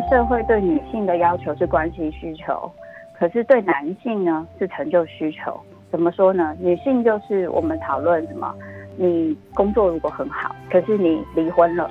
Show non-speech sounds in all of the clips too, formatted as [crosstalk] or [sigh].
这个社会对女性的要求是关系需求，可是对男性呢是成就需求。怎么说呢？女性就是我们讨论什么？你工作如果很好，可是你离婚了，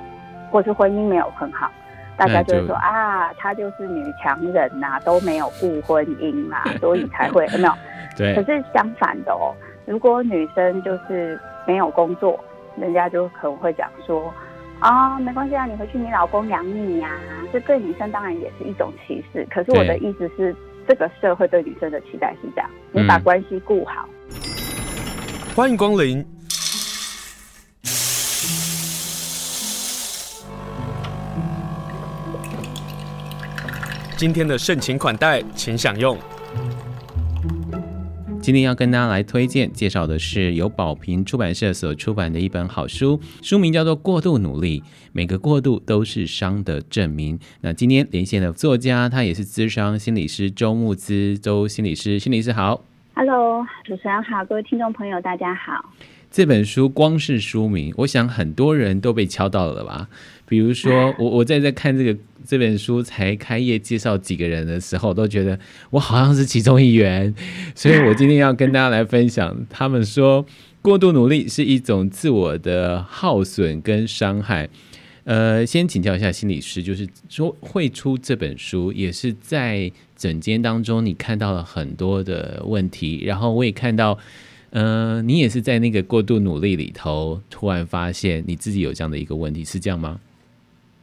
或是婚姻没有很好，大家就会说啊，她就是女强人呐、啊，都没有顾婚姻啦、啊，所以才会 [laughs] 有没有？对。可是相反的哦，如果女生就是没有工作，人家就可能会讲说啊，没关系啊，你回去你老公养你呀、啊。这对女生当然也是一种歧视。可是我的意思是，这个社会对女生的期待是这样，你把关系顾好。欢迎光临。今天的盛情款待，请享用。今天要跟大家来推荐介绍的是由宝瓶出版社所出版的一本好书，书名叫做《过度努力》，每个过度都是伤的证明。那今天连线的作家，他也是咨商心理师周木姿，周心理师，心理师好。Hello，主持人好，各位听众朋友大家好。这本书光是书名，我想很多人都被敲到了吧？比如说，[laughs] 我我在在看这个这本书才开业介绍几个人的时候，都觉得我好像是其中一员，[laughs] 所以我今天要跟大家来分享。他们说，过度努力是一种自我的耗损跟伤害。呃，先请教一下心理师，就是说会出这本书，也是在整间当中你看到了很多的问题，然后我也看到。嗯、呃，你也是在那个过度努力里头，突然发现你自己有这样的一个问题，是这样吗？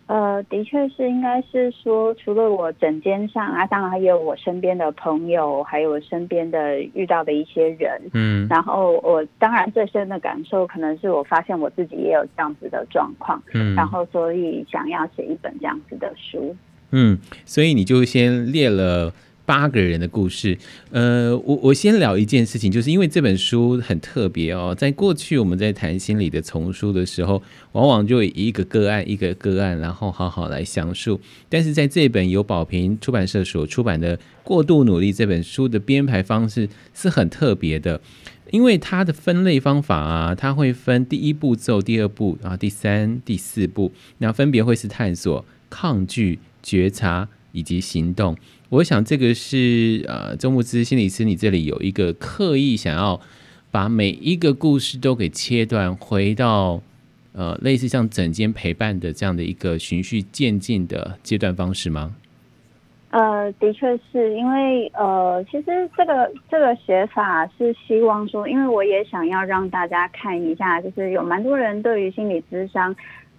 呃，的确是，应该是说，除了我枕间上啊，当然还有我身边的朋友，还有我身边的遇到的一些人，嗯，然后我当然最深的感受，可能是我发现我自己也有这样子的状况，嗯，然后所以想要写一本这样子的书，嗯，所以你就先列了。八个人的故事，呃，我我先聊一件事情，就是因为这本书很特别哦，在过去我们在谈心理的丛书的时候，往往就以一个个案一个个案，然后好好来详述。但是在这本由宝平出版社所出版的《过度努力》这本书的编排方式是很特别的，因为它的分类方法啊，它会分第一步骤、第二步，然后第三、第四步，那分别会是探索、抗拒、觉察以及行动。我想这个是呃，周牧之心理师，你这里有一个刻意想要把每一个故事都给切断，回到呃类似像整间陪伴的这样的一个循序渐进的阶段方式吗？呃，的确是因为呃，其实这个这个写法是希望说，因为我也想要让大家看一下，就是有蛮多人对于心理咨商。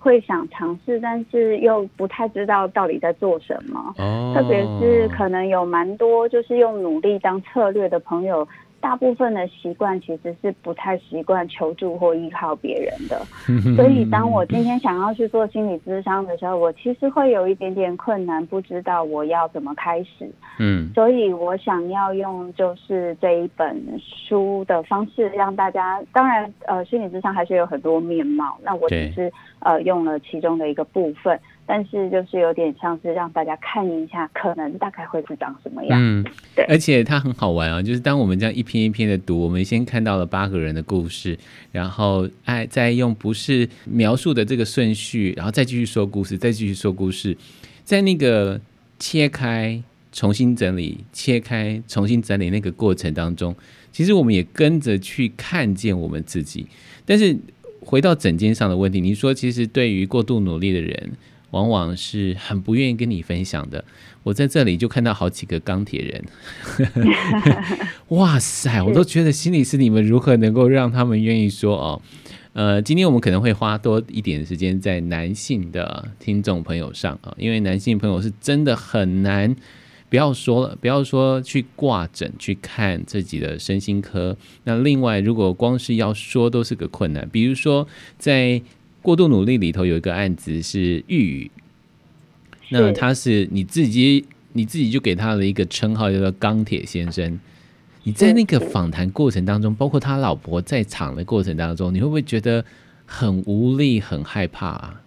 会想尝试，但是又不太知道到底在做什么。Oh. 特别是可能有蛮多就是用努力当策略的朋友。大部分的习惯其实是不太习惯求助或依靠别人的，[laughs] 所以当我今天想要去做心理咨商的时候，我其实会有一点点困难，不知道我要怎么开始。嗯，所以我想要用就是这一本书的方式让大家，当然呃，心理咨商还是有很多面貌，那我只是呃用了其中的一个部分。但是就是有点像是让大家看一下，可能大概会是长什么样。嗯，对。而且它很好玩啊，就是当我们这样一篇一篇的读，我们先看到了八个人的故事，然后哎，再用不是描述的这个顺序，然后再继续说故事，再继续说故事，在那个切开、重新整理、切开、重新整理那个过程当中，其实我们也跟着去看见我们自己。但是回到整间上的问题，你说其实对于过度努力的人。往往是很不愿意跟你分享的。我在这里就看到好几个钢铁人，[laughs] 哇塞！我都觉得心里是你们如何能够让他们愿意说哦？呃，今天我们可能会花多一点时间在男性的听众朋友上啊，因为男性朋友是真的很难，不要说了，不要说去挂诊去看自己的身心科。那另外，如果光是要说都是个困难，比如说在。过度努力里头有一个案子是玉宇，那他是你自己你自己就给他了一个称号叫做钢铁先生。你在那个访谈过程当中，包括他老婆在场的过程当中，你会不会觉得很无力、很害怕啊？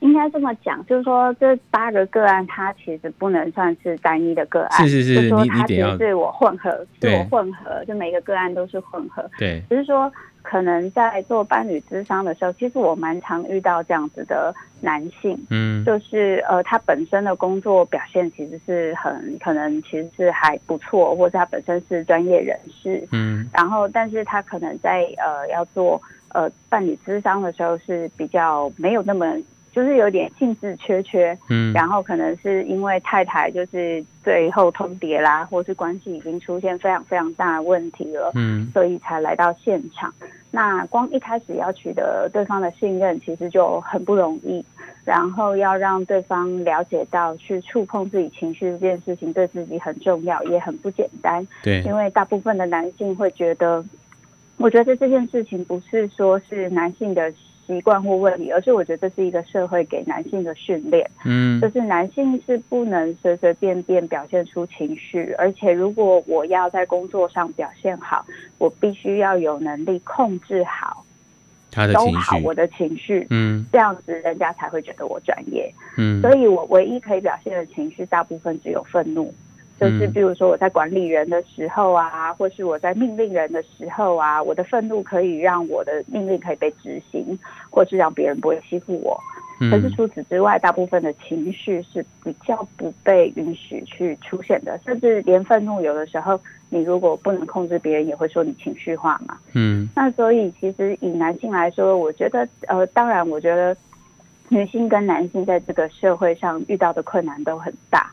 应该这么讲，就是说这八个个案，它其实不能算是单一的个案。是是是，你你得要是我混合，是我混合，就每个个案都是混合。对，只是说可能在做伴侣咨商的时候，其实我蛮常遇到这样子的男性，嗯，就是呃，他本身的工作表现其实是很可能其实是还不错，或者他本身是专业人士，嗯，然后但是他可能在呃要做呃伴侣咨商的时候是比较没有那么。就是有点兴致缺缺，嗯，然后可能是因为太太就是最后通牒啦，或是关系已经出现非常非常大的问题了，嗯，所以才来到现场。那光一开始要取得对方的信任，其实就很不容易。然后要让对方了解到去触碰自己情绪这件事情对自己很重要，也很不简单。对，因为大部分的男性会觉得，我觉得这件事情不是说是男性的。习惯或问题，而是我觉得这是一个社会给男性的训练，嗯，就是男性是不能随随便便表现出情绪，而且如果我要在工作上表现好，我必须要有能力控制好他的情绪，我的情绪，嗯，这样子人家才会觉得我专业，嗯，所以我唯一可以表现的情绪，大部分只有愤怒。就是比如说我在管理人的时候啊，或是我在命令人的时候啊，我的愤怒可以让我的命令可以被执行，或是让别人不会欺负我。可是除此之外，大部分的情绪是比较不被允许去出现的，甚至连愤怒有的时候，你如果不能控制别人，也会说你情绪化嘛。嗯，那所以其实以男性来说，我觉得呃，当然我觉得女性跟男性在这个社会上遇到的困难都很大。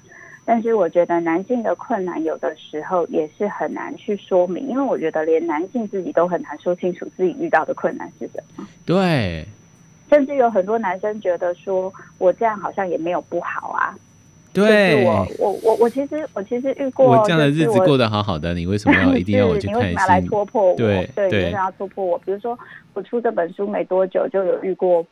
但是我觉得男性的困难有的时候也是很难去说明，因为我觉得连男性自己都很难说清楚自己遇到的困难是什么。对，甚至有很多男生觉得说，我这样好像也没有不好啊。对，我我我我其实我其实遇过，我这样的日子过得好好的，你为什么要 [laughs] 一定要我去看？你为什么要来戳破我？对对，你为什么要戳破我？比如说我出这本书没多久，就有遇过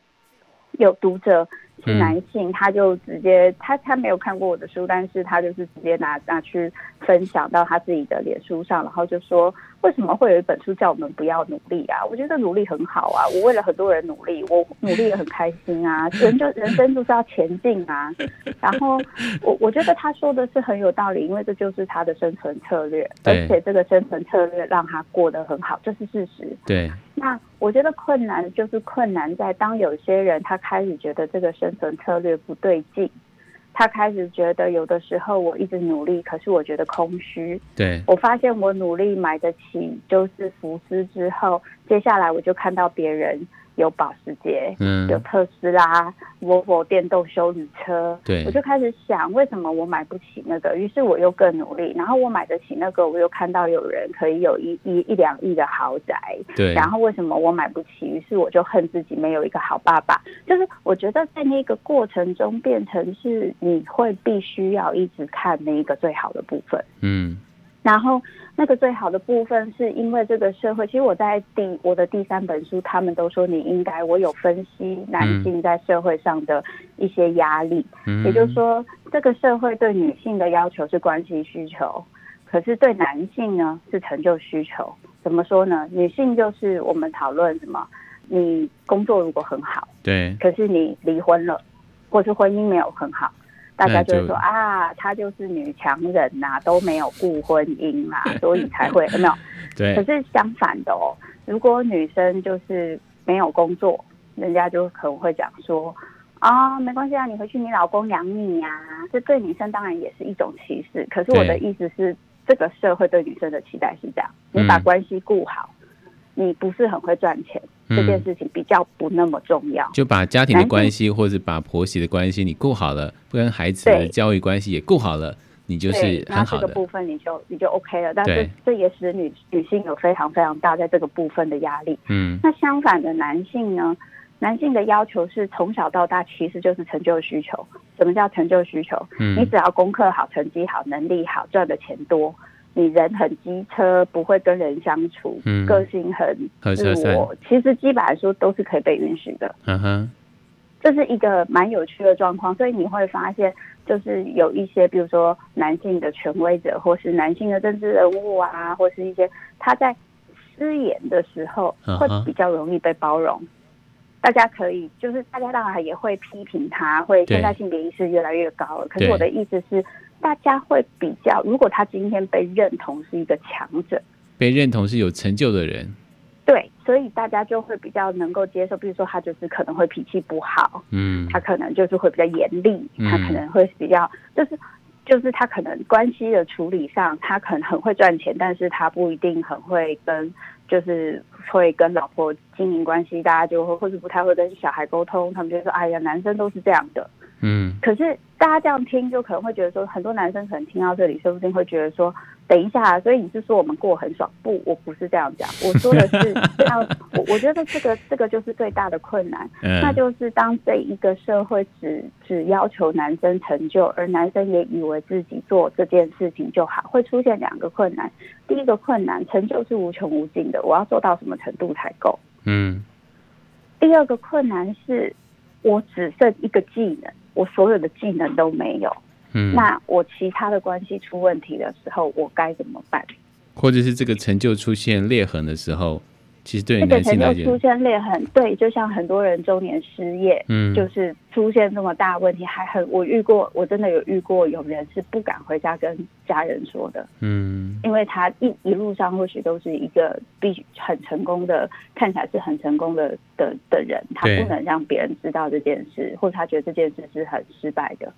有读者。是男性，他就直接他他没有看过我的书，但是他就是直接拿拿去分享到他自己的脸书上，然后就说，为什么会有一本书叫我们不要努力啊？我觉得努力很好啊，我为了很多人努力，我努力也很开心啊。[laughs] 人就人生就是要前进啊。然后我我觉得他说的是很有道理，因为这就是他的生存策略，而且这个生存策略让他过得很好，这是事实。对。那我觉得困难就是困难在当有些人他开始觉得这个生存策略不对劲，他开始觉得有的时候我一直努力，可是我觉得空虚。对，我发现我努力买得起就是福斯之后，接下来我就看到别人。有保时捷，嗯，有特斯拉、Volvo 电动休旅车，对，我就开始想，为什么我买不起那个？于是我又更努力，然后我买得起那个，我又看到有人可以有一一一两亿的豪宅，对，然后为什么我买不起？于是我就恨自己没有一个好爸爸。就是我觉得在那个过程中，变成是你会必须要一直看那一个最好的部分，嗯。然后那个最好的部分是因为这个社会，其实我在第我的第三本书，他们都说你应该，我有分析男性在社会上的一些压力，嗯、也就是说，这个社会对女性的要求是关系需求，可是对男性呢是成就需求。怎么说呢？女性就是我们讨论什么？你工作如果很好，对，可是你离婚了，或是婚姻没有很好。大家就会说啊，她就是女强人呐、啊，都没有顾婚姻啊，所以才会有 [laughs] 没有？对。可是相反的哦，如果女生就是没有工作，人家就可能会讲说啊，没关系啊，你回去你老公养你呀、啊。这对女生当然也是一种歧视。可是我的意思是，这个社会对女生的期待是这样：你把关系顾好。你不是很会赚钱，这件事情比较不那么重要。就把家庭的关系，或者把婆媳的关系，你顾好了，不跟孩子的教育关系也顾好了，你就是很好的。那这个部分你就你就 OK 了。但是这也使女女性有非常非常大在这个部分的压力。嗯。那相反的男性呢？男性的要求是从小到大其实就是成就需求。什么叫成就需求？嗯。你只要功课好、成绩好、能力好、赚的钱多。你人很机车，不会跟人相处，嗯、个性很自我，其实基本来说都是可以被允许的。嗯哼，这是一个蛮有趣的状况，所以你会发现，就是有一些，比如说男性的权威者，或是男性的政治人物啊，或是一些他在失言的时候，会比较容易被包容。大家可以就是大家当然也会批评他，会现在性别意识越来越高了。可是我的意思是，大家会比较，如果他今天被认同是一个强者，被认同是有成就的人，对，所以大家就会比较能够接受。比如说他就是可能会脾气不好，嗯，他可能就是会比较严厉，他可能会比较就是。就是他可能关系的处理上，他可能很会赚钱，但是他不一定很会跟，就是会跟老婆经营关系，大家就会或是不太会跟小孩沟通，他们就说：“哎呀，男生都是这样的。”嗯，可是大家这样听，就可能会觉得说，很多男生可能听到这里，说不定会觉得说。等一下，所以你是说我们过很爽？不，我不是这样讲，[laughs] 我说的是这样。[laughs] 我我觉得这个这个就是最大的困难，嗯、那就是当这一个社会只只要求男生成就，而男生也以为自己做这件事情就好，会出现两个困难。第一个困难，成就是无穷无尽的，我要做到什么程度才够？嗯。第二个困难是，我只剩一个技能，我所有的技能都没有。嗯，那我其他的关系出问题的时候，我该怎么办？或者是这个成就出现裂痕的时候，其实对男性来讲，这个成就出现裂痕，对，就像很多人中年失业，嗯，就是出现这么大问题，还很我遇过，我真的有遇过有人是不敢回家跟家人说的，嗯，因为他一一路上或许都是一个必很成功的，看起来是很成功的的的人，他不能让别人知道这件事，或者他觉得这件事是很失败的。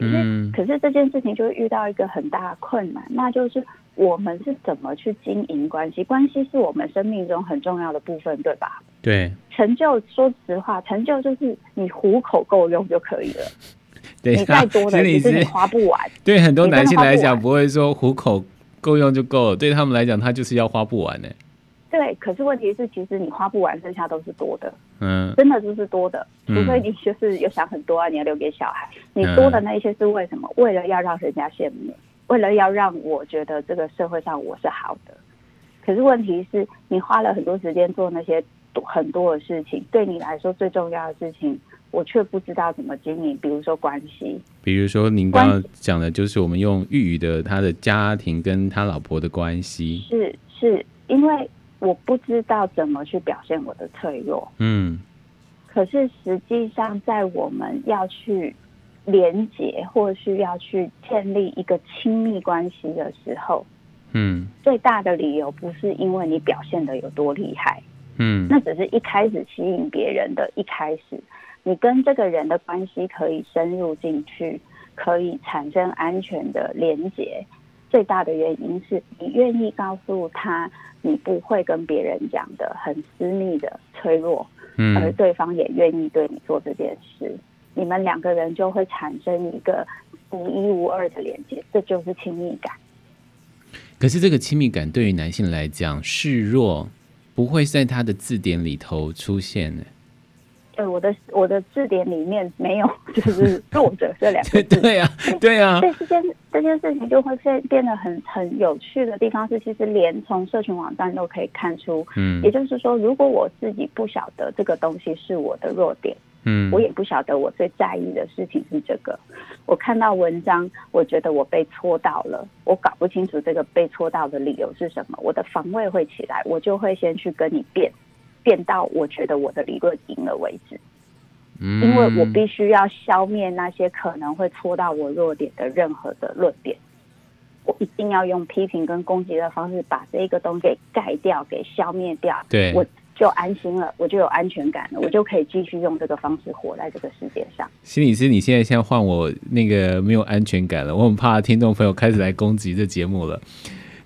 嗯，可是这件事情就会遇到一个很大的困难，那就是我们是怎么去经营关系？关系是我们生命中很重要的部分，对吧？对。成就，说实话，成就就是你糊口够用就可以了。[laughs] 对，你再多的，其实你花不完。[laughs] 对很多男性来讲，不会说糊口够用就够了，对他们来讲，他就是要花不完呢。对，可是问题是，其实你花不完，剩下都是多的。嗯，真的就是多的，除非你就是有想很多啊，你要留给小孩。你多的那一些是为什么？为了要让人家羡慕，为了要让我觉得这个社会上我是好的。可是问题是，你花了很多时间做那些很多的事情，对你来说最重要的事情，我却不知道怎么经营。比如说关系，比如说您刚刚讲的，就是我们用玉宇的他的家庭跟他老婆的关系，是是因为。我不知道怎么去表现我的脆弱，嗯，可是实际上，在我们要去连接或是要去建立一个亲密关系的时候，嗯，最大的理由不是因为你表现的有多厉害，嗯，那只是一开始吸引别人的一开始，你跟这个人的关系可以深入进去，可以产生安全的连接，最大的原因是你愿意告诉他。你不会跟别人讲的很私密的脆弱，嗯，而对方也愿意对你做这件事，你们两个人就会产生一个独一无二的连接，这就是亲密感。可是这个亲密感对于男性来讲，示弱不会在他的字典里头出现呢？对，我的我的字典里面没有，就是弱者这两个字。对呀，对呀。这件这件事情就会变变得很很有趣的地方是，其实连从社群网站都可以看出，嗯，也就是说，如果我自己不晓得这个东西是我的弱点，嗯，我也不晓得我最在意的事情是这个。我看到文章，我觉得我被戳到了，我搞不清楚这个被戳到的理由是什么，我的防卫会起来，我就会先去跟你辩。变到我觉得我的理论赢了为止，嗯，因为我必须要消灭那些可能会戳到我弱点的任何的论点，我一定要用批评跟攻击的方式把这一个东西给盖掉、给消灭掉，对，我就安心了，我就有安全感了，我就可以继续用这个方式活在这个世界上。心理师，你现在先换我那个没有安全感了，我很怕听众朋友开始来攻击这节目了。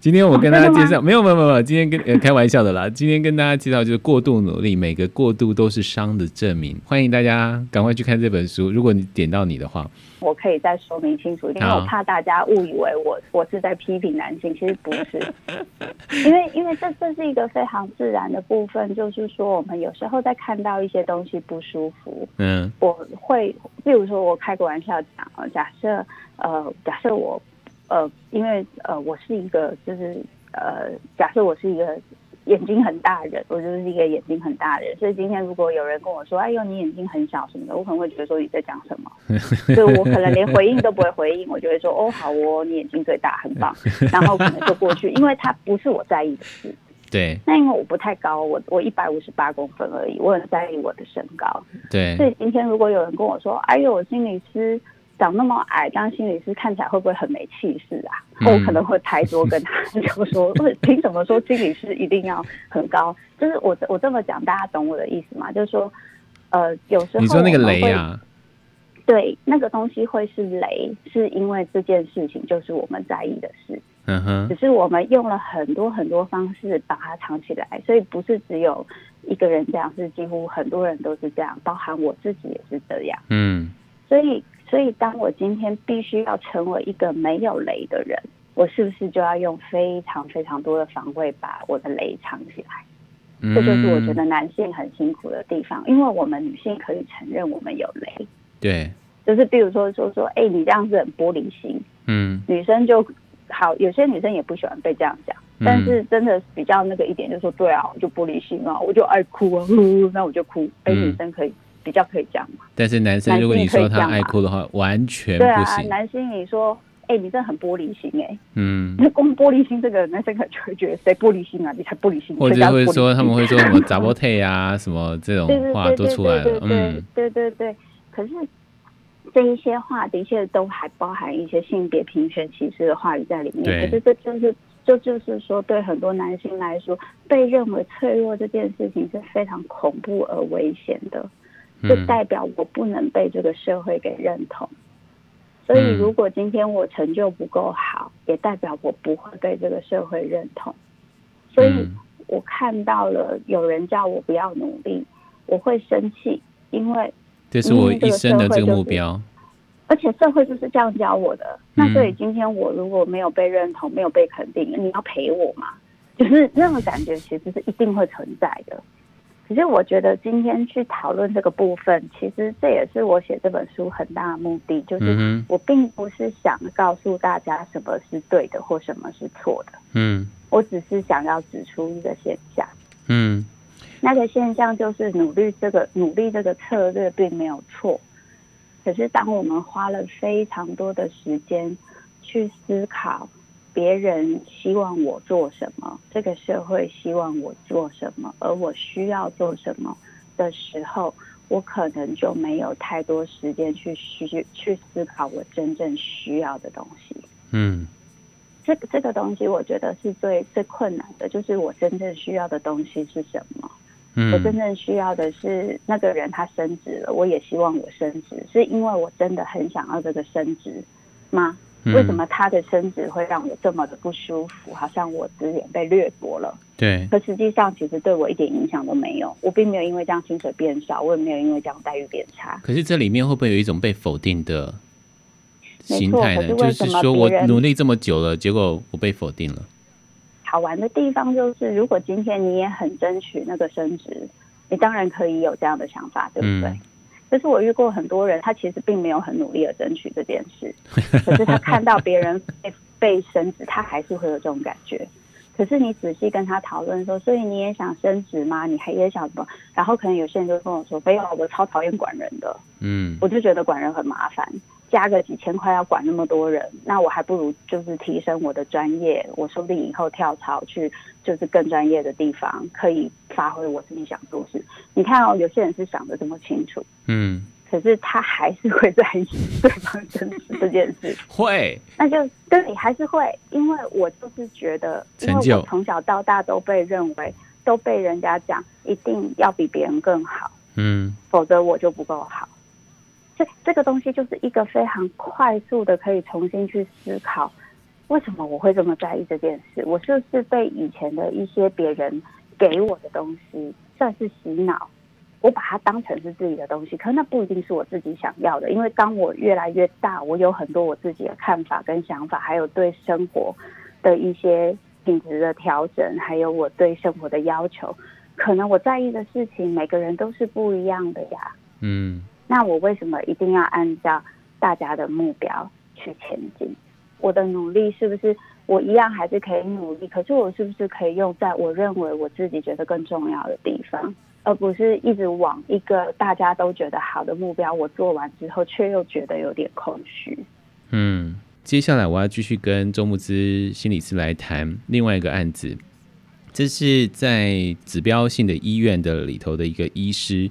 今天我跟大家介绍，没有没有没有，今天跟呃开玩笑的啦。今天跟大家介绍就是过度努力，每个过度都是伤的证明。欢迎大家赶快去看这本书。如果你点到你的话，我可以再说明清楚，因为我怕大家误以为我我是在批评男性，其实不是。[laughs] 因为因为这这是一个非常自然的部分，就是说我们有时候在看到一些东西不舒服，嗯，我会，比如说我开个玩笑讲啊，假设呃，假设我。呃，因为呃，我是一个，就是呃，假设我是一个眼睛很大的人，我就是一个眼睛很大的人，所以今天如果有人跟我说，哎呦，你眼睛很小什么的，我可能会觉得说你在讲什么，[laughs] 所以我可能连回应都不会回应，我就会说，哦，好哦，你眼睛最大，很棒，[laughs] 然后可能就过去，因为它不是我在意的事。对。那因为我不太高，我我一百五十八公分而已，我很在意我的身高。对。所以今天如果有人跟我说：“哎呦，心理师长那么矮，当心理师看起来会不会很没气势啊？”嗯、我可能会抬桌跟他 [laughs] 就说：“凭什么说心理师一定要很高？”就是我我这么讲，大家懂我的意思吗？就是说，呃，有时候你说那个雷啊。对，那个东西会是雷，是因为这件事情就是我们在意的事。嗯哼，只是我们用了很多很多方式把它藏起来，所以不是只有一个人这样，是几乎很多人都是这样，包含我自己也是这样。嗯，所以，所以当我今天必须要成为一个没有雷的人，我是不是就要用非常非常多的防卫把我的雷藏起来？嗯，这就是我觉得男性很辛苦的地方，因为我们女性可以承认我们有雷。对，就是比如说说说，哎、欸，你这样子很玻璃心，嗯，女生就好，有些女生也不喜欢被这样讲，嗯、但是真的比较那个一点，就是说，对啊，我就玻璃心啊，我就爱哭啊，呼呼那我就哭，哎、欸，女生可以比较可以讲嘛。但是男生，如果你说他爱哭的话，完全不行。对啊，男生你说，哎、欸，你真的很玻璃心哎、欸，嗯，那 [laughs] 光玻璃心这个，男生可能就会觉得谁玻璃心啊？你才玻璃心，或者会说他们会说什么杂波特啊，[laughs] 什么这种话都出来了，嗯，对对对。可是这一些话的确都还包含一些性别平权歧视的话语在里面。对可是这就是，这就是说，对很多男性来说，被认为脆弱这件事情是非常恐怖而危险的。就代表我不能被这个社会给认同。所以，如果今天我成就不够好，也代表我不会被这个社会认同。所以我看到了有人叫我不要努力，我会生气，因为。这是我一生的这个目标，而且社会就是这样教我的。那所以今天我如果没有被认同，没有被肯定，你要陪我嘛？就是那种感觉，其实是一定会存在的。可是我觉得今天去讨论这个部分，其实这也是我写这本书很大的目的，就是我并不是想告诉大家什么是对的或什么是错的。嗯，我只是想要指出一个现象。嗯。那个现象就是努力，这个努力这个策略并没有错，可是当我们花了非常多的时间去思考别人希望我做什么，这个社会希望我做什么，而我需要做什么的时候，我可能就没有太多时间去需去思考我真正需要的东西。嗯，这个这个东西我觉得是最最困难的，就是我真正需要的东西是什么。我真正需要的是那个人他升职了，我也希望我升职，是因为我真的很想要这个升职吗？为什么他的升职会让我这么的不舒服？好像我资源被掠夺了。对，可实际上其实对我一点影响都没有，我并没有因为这样薪水变少，我也没有因为这样待遇变差。可是这里面会不会有一种被否定的心态呢？就是说我努力这么久了，结果我被否定了。好玩的地方就是，如果今天你也很争取那个升职，你当然可以有这样的想法，对不对？嗯、可是我遇过很多人，他其实并没有很努力的争取这件事，[laughs] 可是他看到别人被被升职，他还是会有这种感觉。可是你仔细跟他讨论说，所以你也想升职吗？你还也想什么？然后可能有些人就跟我说，没有，我超讨厌管人的，嗯，我就觉得管人很麻烦。加个几千块要管那么多人，那我还不如就是提升我的专业，我说不定以后跳槽去就是更专业的地方，可以发挥我自己想做事。你看哦，有些人是想的这么清楚，嗯，可是他还是会在意对方真实这件事，[laughs] 会，那就对你还是会，因为我就是觉得，因为我从小到大都被认为都被人家讲一定要比别人更好，嗯，否则我就不够好。这这个东西就是一个非常快速的，可以重新去思考，为什么我会这么在意这件事？我就是被以前的一些别人给我的东西算是洗脑，我把它当成是自己的东西，可那不一定是我自己想要的。因为当我越来越大，我有很多我自己的看法跟想法，还有对生活的一些品质的调整，还有我对生活的要求，可能我在意的事情，每个人都是不一样的呀。嗯。那我为什么一定要按照大家的目标去前进？我的努力是不是我一样还是可以努力？可是我是不是可以用在我认为我自己觉得更重要的地方，而不是一直往一个大家都觉得好的目标，我做完之后却又觉得有点空虚。嗯，接下来我要继续跟周木之心理师来谈另外一个案子。这是在指标性的医院的里头的一个医师，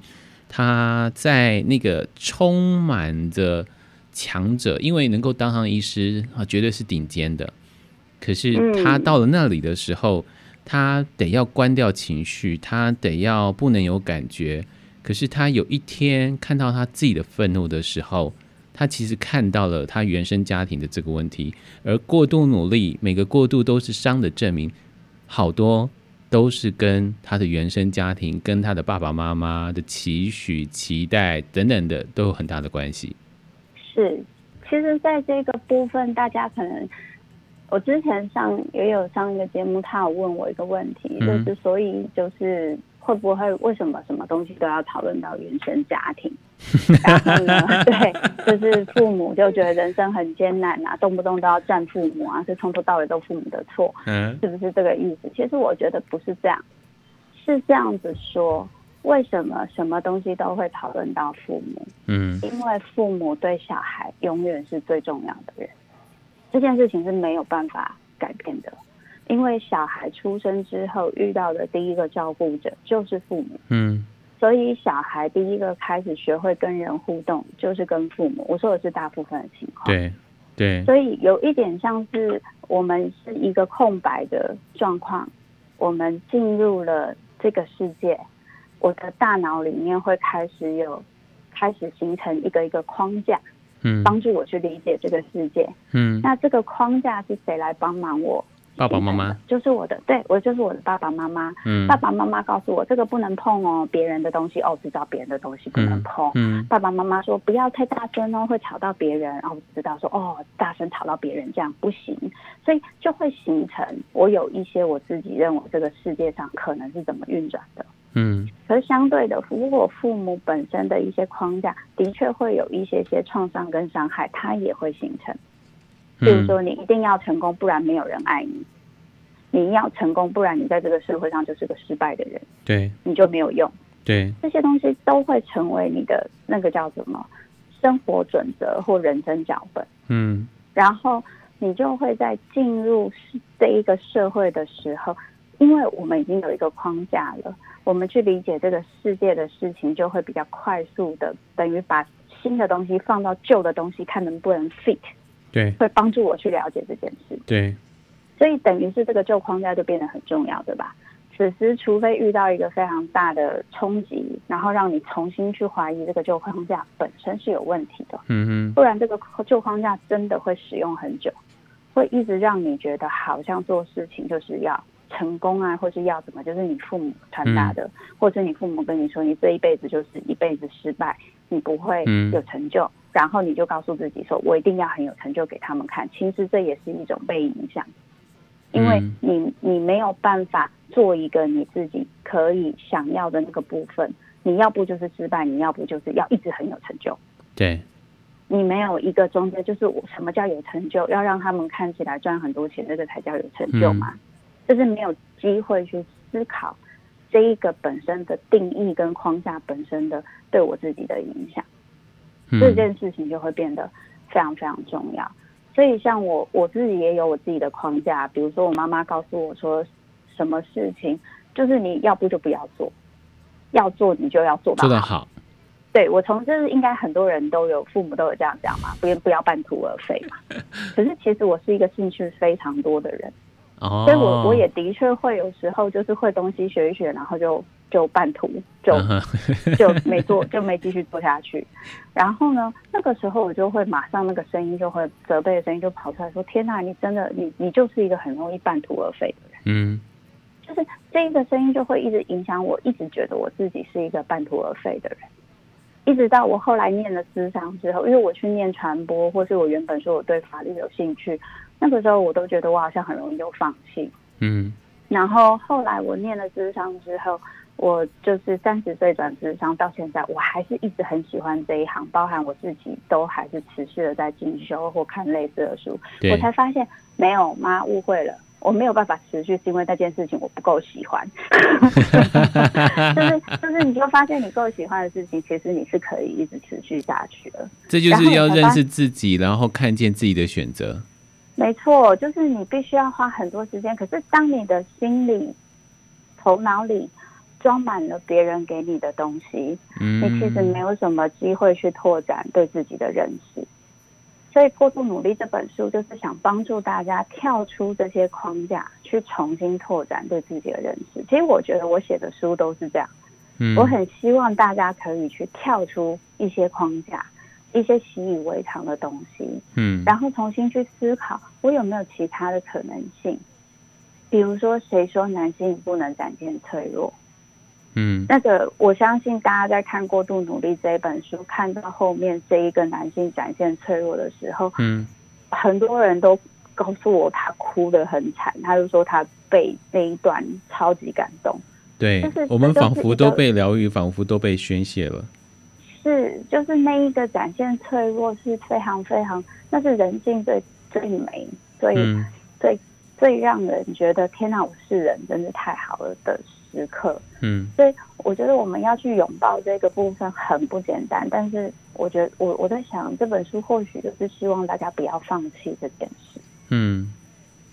他在那个充满着强者，因为能够当上医师啊，绝对是顶尖的。可是他到了那里的时候，他得要关掉情绪，他得要不能有感觉。可是他有一天看到他自己的愤怒的时候，他其实看到了他原生家庭的这个问题，而过度努力，每个过度都是伤的证明，好多都是跟他的原生家庭、跟他的爸爸妈妈的期许、期待等等的都有很大的关系。是，其实，在这个部分，大家可能。我之前上也有上一个节目，他有问我一个问题，嗯、就是所以就是会不会为什么什么东西都要讨论到原生家庭？[laughs] 然后呢，对，就是父母就觉得人生很艰难啊，动不动都要战父母啊，是从头到尾都父母的错，嗯，是不是这个意思？其实我觉得不是这样，是这样子说，为什么什么东西都会讨论到父母？嗯，因为父母对小孩永远是最重要的人。这件事情是没有办法改变的，因为小孩出生之后遇到的第一个照顾者就是父母，嗯，所以小孩第一个开始学会跟人互动就是跟父母。我说的是大部分的情况，对对，所以有一点像是我们是一个空白的状况，我们进入了这个世界，我的大脑里面会开始有开始形成一个一个框架。嗯，帮助我去理解这个世界。嗯，那这个框架是谁来帮忙我？爸爸妈妈就是我的，对，我就是我的爸爸妈妈。嗯，爸爸妈妈告诉我这个不能碰哦，别人的东西哦，知道别人的东西不能碰。嗯，嗯，爸爸妈妈说不要太大声哦，会吵到别人。然后我知道说哦，大声吵到别人这样不行，所以就会形成我有一些我自己认为这个世界上可能是怎么运转的。嗯，可是相对的，如果父母本身的一些框架的确会有一些些创伤跟伤害，它也会形成。比如说，你一定要成功，不然没有人爱你；你要成功，不然你在这个社会上就是个失败的人。对，你就没有用。对，这些东西都会成为你的那个叫什么生活准则或人生脚本。嗯，然后你就会在进入这一个社会的时候，因为我们已经有一个框架了。我们去理解这个世界的事情，就会比较快速的，等于把新的东西放到旧的东西，看能不能 fit。对，会帮助我去了解这件事。对，所以等于是这个旧框架就变得很重要，对吧？此时，除非遇到一个非常大的冲击，然后让你重新去怀疑这个旧框架本身是有问题的。嗯哼，不然这个旧框架真的会使用很久，会一直让你觉得好像做事情就是要。成功啊，或是要什么，就是你父母传达的，嗯、或者你父母跟你说，你这一辈子就是一辈子失败，你不会有成就，嗯、然后你就告诉自己说，我一定要很有成就给他们看。其实这也是一种被影响，因为你你没有办法做一个你自己可以想要的那个部分，你要不就是失败，你要不就是要一直很有成就。对，你没有一个中间，就是我什么叫有成就？要让他们看起来赚很多钱，这个才叫有成就嘛。嗯就是没有机会去思考这一个本身的定义跟框架本身的对我自己的影响，嗯、这件事情就会变得非常非常重要。所以像我我自己也有我自己的框架，比如说我妈妈告诉我说，什么事情就是你要不就不要做，要做你就要做到好。做得好。对，我从就是应该很多人都有父母都有这样讲嘛，不不要半途而废嘛。[laughs] 可是其实我是一个兴趣非常多的人。所以我我也的确会有时候就是会东西学一学，然后就就半途就 [laughs] 就没做，就没继续做下去。然后呢，那个时候我就会马上那个声音就会责备的声音就跑出来说：“天哪，你真的你你就是一个很容易半途而废的人。”嗯，就是这一个声音就会一直影响我，一直觉得我自己是一个半途而废的人。一直到我后来念了智商之后，因为我去念传播，或是我原本说我对法律有兴趣。那个时候我都觉得我好像很容易就放弃，嗯，然后后来我念了智商之后，我就是三十岁转智商到现在，我还是一直很喜欢这一行，包含我自己都还是持续的在进修或看类似的书，我才发现没有，妈误会了，我没有办法持续是因为那件事情我不够喜欢，[laughs] 就是就是你就发现你够喜欢的事情，其实你是可以一直持续下去的，这就是要认识自己，然后看见自己的选择。没错，就是你必须要花很多时间。可是当你的心里头脑里装满了别人给你的东西，嗯，你其实没有什么机会去拓展对自己的认识。所以，过度努力这本书就是想帮助大家跳出这些框架，去重新拓展对自己的认识。其实，我觉得我写的书都是这样。嗯，我很希望大家可以去跳出一些框架，一些习以为常的东西。嗯，然后重新去思考，我有没有其他的可能性？比如说，谁说男性不能展现脆弱？嗯，那个我相信大家在看《过度努力》这一本书，看到后面这一个男性展现脆弱的时候，嗯，很多人都告诉我他哭得很惨，他就说他被那一段超级感动。对，就是我们仿佛都被疗愈，仿佛都被宣泄了。是，就是那一个展现脆弱是非常非常，那是人性最最美、最、嗯、最最让人觉得天哪，我是人，真是太好了的时刻，嗯，所以我觉得我们要去拥抱这个部分很不简单，但是我觉得我我在想这本书或许就是希望大家不要放弃这件事，嗯，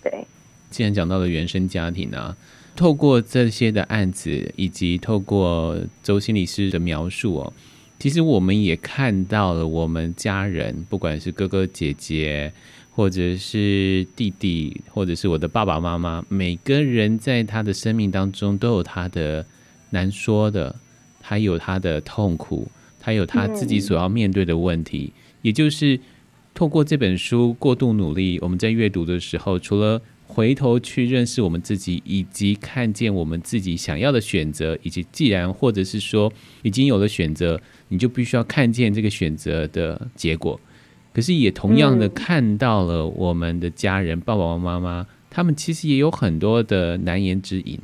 对。既然讲到了原生家庭啊，透过这些的案子以及透过周心理师的描述哦，其实我们也看到了我们家人，不管是哥哥姐姐。或者是弟弟，或者是我的爸爸妈妈，每个人在他的生命当中都有他的难说的，他有他的痛苦，他有他自己所要面对的问题。也就是透过这本书过度努力，我们在阅读的时候，除了回头去认识我们自己，以及看见我们自己想要的选择，以及既然或者是说已经有了选择，你就必须要看见这个选择的结果。可是也同样的看到了我们的家人，嗯、爸爸妈妈，他们其实也有很多的难言之隐。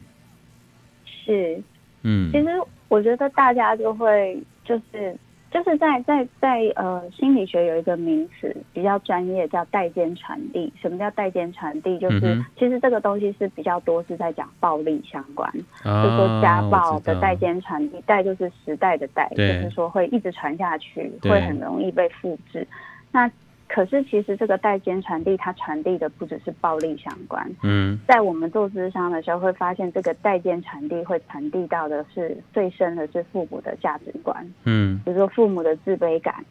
是，嗯，其实我觉得大家就会就是就是在在在呃心理学有一个名词比较专业叫代间传递。什么叫代间传递？就是、嗯、其实这个东西是比较多是在讲暴力相关，哦、就是说家暴的代间传递，代就是时代的代，就是说会一直传下去，会很容易被复制。那可是，其实这个代间传递，它传递的不只是暴力相关。嗯，在我们做咨商的时候，会发现这个代间传递会传递到的是最深的是父母的价值观。嗯，比如说父母的自卑感，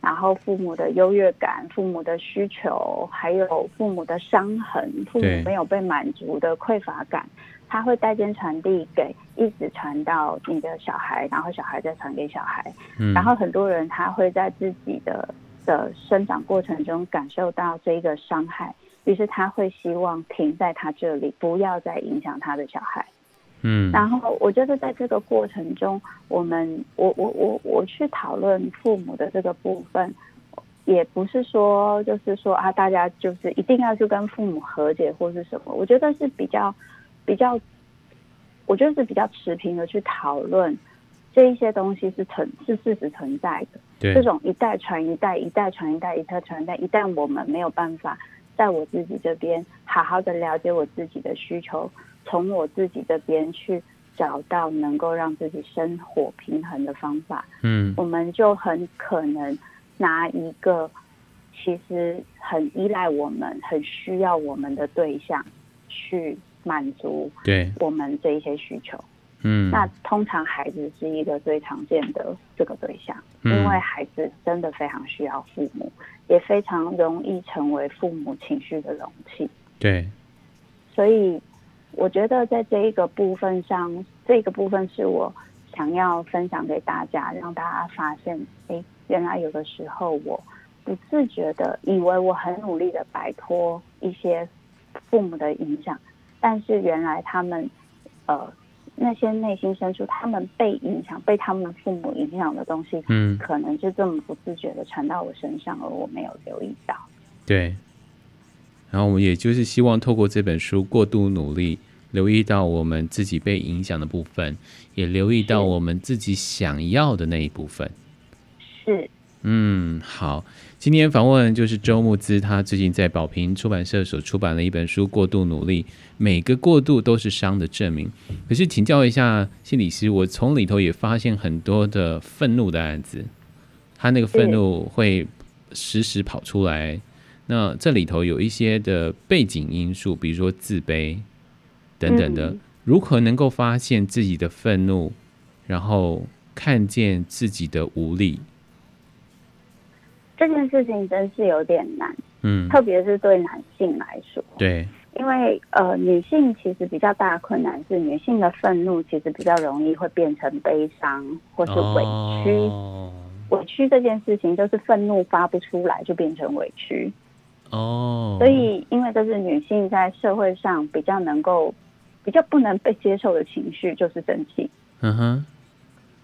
然后父母的优越感，父母的需求，还有父母的伤痕，父母没有被满足的匮乏感，它会代间传递给一直传到你的小孩，然后小孩再传给小孩。嗯，然后很多人他会在自己的的生长过程中感受到这一个伤害，于是他会希望停在他这里，不要再影响他的小孩。嗯，然后我觉得在这个过程中，我们我我我我去讨论父母的这个部分，也不是说就是说啊，大家就是一定要去跟父母和解或是什么，我觉得是比较比较，我觉得是比较持平的去讨论。这一些东西是存是事实存在的，这种一代传一代，一代传一代，一代传一代，一旦我们没有办法在我自己这边好好的了解我自己的需求，从我自己这边去找到能够让自己生活平衡的方法，嗯，我们就很可能拿一个其实很依赖我们、很需要我们的对象去满足对我们这一些需求。嗯，那通常孩子是一个最常见的这个对象，嗯，因为孩子真的非常需要父母，也非常容易成为父母情绪的容器。对，所以我觉得在这一个部分上，这个部分是我想要分享给大家，让大家发现，哎，原来有的时候我不自觉的以为我很努力的摆脱一些父母的影响，但是原来他们呃。那些内心深处，他们被影响、被他们父母影响的东西，嗯，可能就这么不自觉的传到我身上，而我没有留意到。对。然后我们也就是希望透过这本书过度努力，留意到我们自己被影响的部分，也留意到我们自己想要的那一部分。是。嗯，好。今天访问就是周慕姿，他最近在宝瓶出版社所出版了一本书《过度努力》，每个过度都是伤的证明。可是请教一下心理师，我从里头也发现很多的愤怒的案子，他那个愤怒会时时跑出来。那这里头有一些的背景因素，比如说自卑等等的。如何能够发现自己的愤怒，然后看见自己的无力？这件事情真是有点难，嗯，特别是对男性来说，对，因为呃，女性其实比较大的困难是，女性的愤怒其实比较容易会变成悲伤或是委屈。哦，委屈这件事情，就是愤怒发不出来就变成委屈。哦，所以因为这是女性在社会上比较能够、比较不能被接受的情绪，就是生气。嗯哼。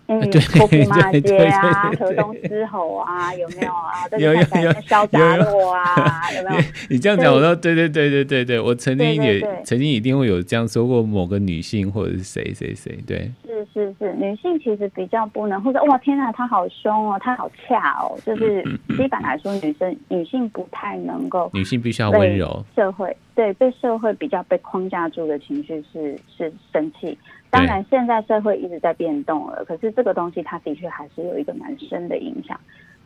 嗯，泼妇骂街啊，河东狮吼啊，有没有啊？[laughs] 有有有潇洒落啊，有没有？[laughs] 你这样讲，我说对对对对对对，我曾经也曾经一定会有这样说过某个女性或者是谁谁谁，对。是是是，女性其实比较不能，或者哇天哪，她好凶哦，她好恰哦，就是基本来说，女生女性不太能够，女性必须要温柔。社会对被社会比较被框架住的情绪是是生气。当然，现在社会一直在变动了，可是这个东西它的确还是有一个蛮深的影响。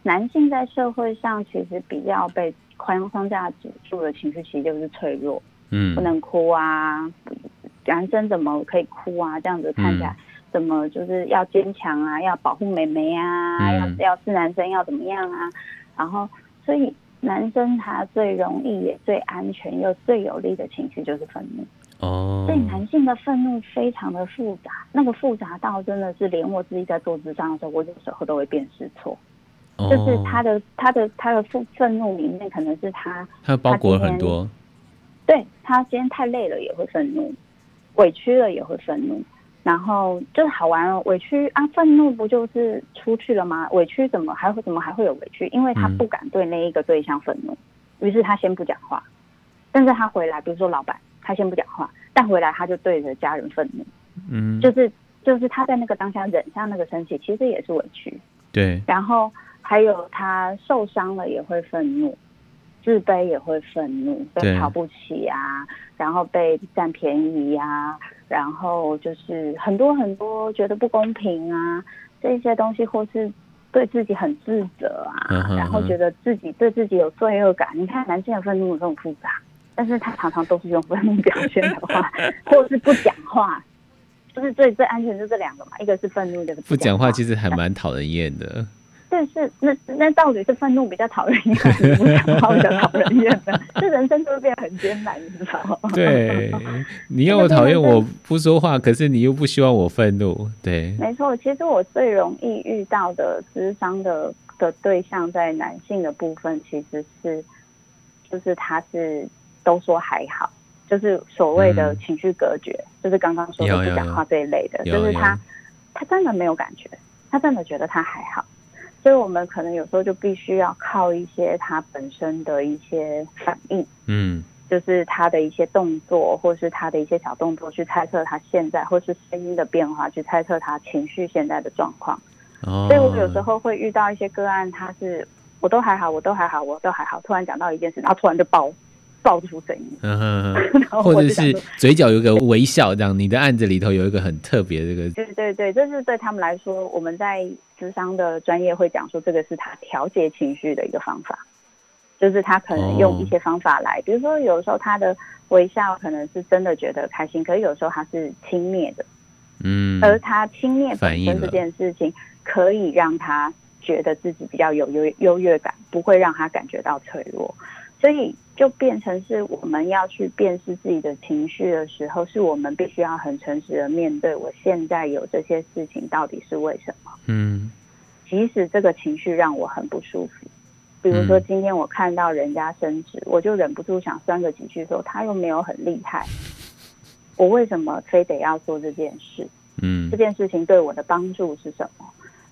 男性在社会上其实比较被框框架住的情绪，其实就是脆弱，嗯，不能哭啊，男生怎么可以哭啊？这样子看起来，怎么就是要坚强啊，要保护妹妹啊，嗯、要要是男生要怎么样啊？然后，所以男生他最容易也最安全又最有利的情绪就是愤怒。哦，所以男性的愤怒非常的复杂，那个复杂到真的是连我自己在做智商的时候，我有时候都会辨识错。哦，就是他的他的他的愤愤怒里面，可能是他他包裹了很多。对，他今天太累了也会愤怒，委屈了也会愤怒，然后就是好玩哦，委屈啊，愤怒不就是出去了吗？委屈怎么还会怎么还会有委屈？因为他不敢对那一个对象愤怒，嗯，于是他先不讲话，但是他回来，比如说老板。他先不讲话，但回来他就对着家人愤怒，嗯，就是就是他在那个当下忍下那个生气，其实也是委屈，对。然后还有他受伤了也会愤怒，自卑也会愤怒，被瞧不起啊，然后被占便宜啊，然后就是很多很多觉得不公平啊，这些东西，或是对自己很自责啊，嗯哼哼，然后觉得自己对自己有罪恶感。你看男性的愤怒有这种复杂。但是他常常都是用愤怒表现的话，[laughs] 或者是不讲话，就是最最安全就这两个嘛，一个是愤怒，一个是不讲话。不讲话其实还蛮讨人厌的。对，是那那到底是愤怒比较讨人厌，还是不讲话比较讨人厌呢？[laughs] 这人生就会变得很艰难，你知道吗？对，你又讨厌我不说话，可是你又不希望我愤怒，对。没错，其实我最容易遇到的智商的的对象，在男性的部分，其实是就是他是。都说还好，就是所谓的情绪隔绝，嗯、就是刚刚说的不讲话这一类的，就是他他真的没有感觉，他真的觉得他还好，所以我们可能有时候就必须要靠一些他本身的一些反应，嗯，就是他的一些动作，或是他的一些小动作，去猜测他现在或是声音的变化，去猜测他情绪现在的状况。哦，所以我有时候会遇到一些个案，他是我都还好，我都还好，我都还好，突然讲到一件事，然后突然就爆。爆出声音，嗯哼哼，或者是嘴角有一个微笑，这样你的案子里头有一个很特别的这个，对对对，这是对他们来说，我们在咨商的专业会讲说，这个是他调节情绪的一个方法，就是他可能用一些方法来，哦、比如说有时候他的微笑可能是真的觉得开心，可是有时候他是轻蔑的，嗯，而他轻蔑本身这件事情可以让他觉得自己比较有优优越感，不会让他感觉到脆弱。所以就变成是我们要去辨识自己的情绪的时候，是我们必须要很诚实的面对，我现在有这些事情到底是为什么？嗯，即使这个情绪让我很不舒服，比如说今天我看到人家升职，我就忍不住想酸个几句，说他又没有很厉害，[laughs] 我为什么非得要做这件事？嗯，这件事情对我的帮助是什么？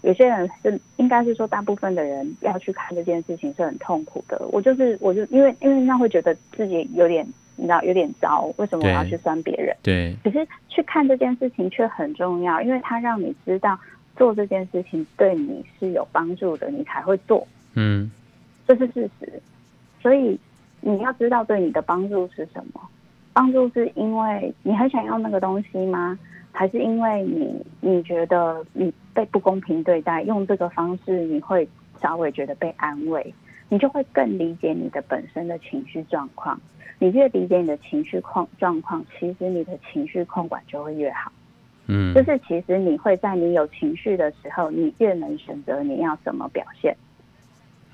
有些人是应该是说，大部分的人要去看这件事情是很痛苦的。我就是，我就因为因为那会觉得自己有点，你知道，有点糟。为什么我要去酸别人？对。可是去看这件事情却很重要，因为它让你知道做这件事情对你是有帮助的，你才会做。嗯，这是事实。所以你要知道对你的帮助是什么？帮助是因为你很想要那个东西吗？还是因为你你觉得你被不公平对待，用这个方式你会稍微觉得被安慰，你就会更理解你的本身的情绪状况。你越理解你的情绪状状况，其实你的情绪控管就会越好。嗯，就是其实你会在你有情绪的时候，你越能选择你要怎么表现。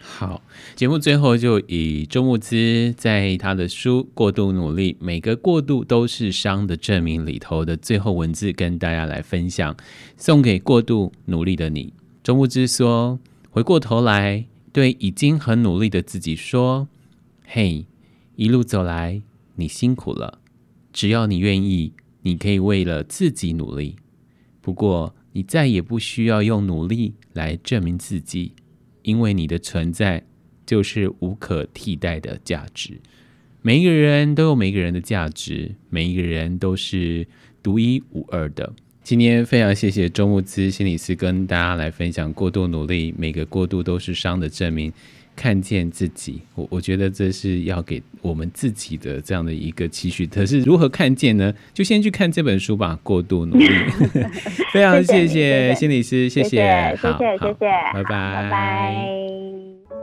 好，节目最后就以周慕姿在他的书《过度努力》，每个过度都是伤的证明里头的最后文字跟大家来分享，送给过度努力的你。周慕姿说：“回过头来，对已经很努力的自己说，嘿，一路走来，你辛苦了。只要你愿意，你可以为了自己努力。不过，你再也不需要用努力来证明自己。”因为你的存在就是无可替代的价值，每一个人都有每一个人的价值，每一个人都是独一无二的。今天非常谢谢周慕之心理师跟大家来分享过度努力，每个过度都是伤的证明。看见自己，我我觉得这是要给我们自己的这样的一个期许。可是如何看见呢？就先去看这本书吧。过度努力，[laughs] 非常谢谢心理师，谢谢，谢谢，谢谢，谢谢，拜拜，拜拜。